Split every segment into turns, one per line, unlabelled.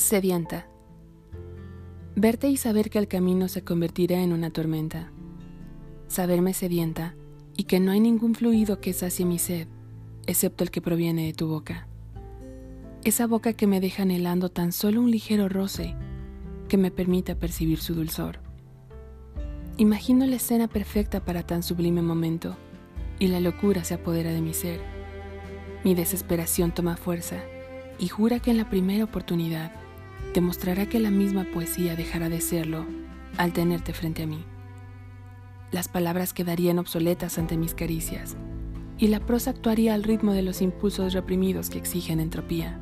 Sedienta. Verte y saber que el camino se convertirá en una tormenta. Saberme sedienta y que no hay ningún fluido que sacie mi sed, excepto el que proviene de tu boca. Esa boca que me deja anhelando tan solo un ligero roce que me permita percibir su dulzor. Imagino la escena perfecta para tan sublime momento y la locura se apodera de mi ser. Mi desesperación toma fuerza y jura que en la primera oportunidad demostrará que la misma poesía dejará de serlo al tenerte frente a mí. Las palabras quedarían obsoletas ante mis caricias y la prosa actuaría al ritmo de los impulsos reprimidos que exigen entropía.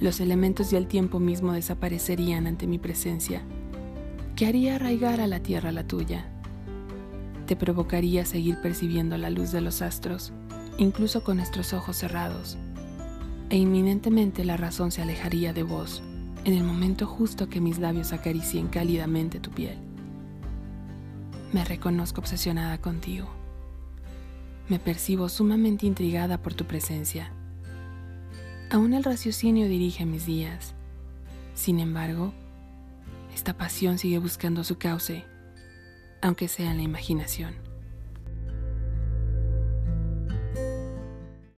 Los elementos y el tiempo mismo desaparecerían ante mi presencia, que haría arraigar a la tierra la tuya. Te provocaría seguir percibiendo la luz de los astros, incluso con nuestros ojos cerrados, e inminentemente la razón se alejaría de vos en el momento justo que mis labios acaricien cálidamente tu piel. Me reconozco obsesionada contigo. Me percibo sumamente intrigada por tu presencia. Aún el raciocinio dirige mis días. Sin embargo, esta pasión sigue buscando su cauce, aunque sea en la imaginación.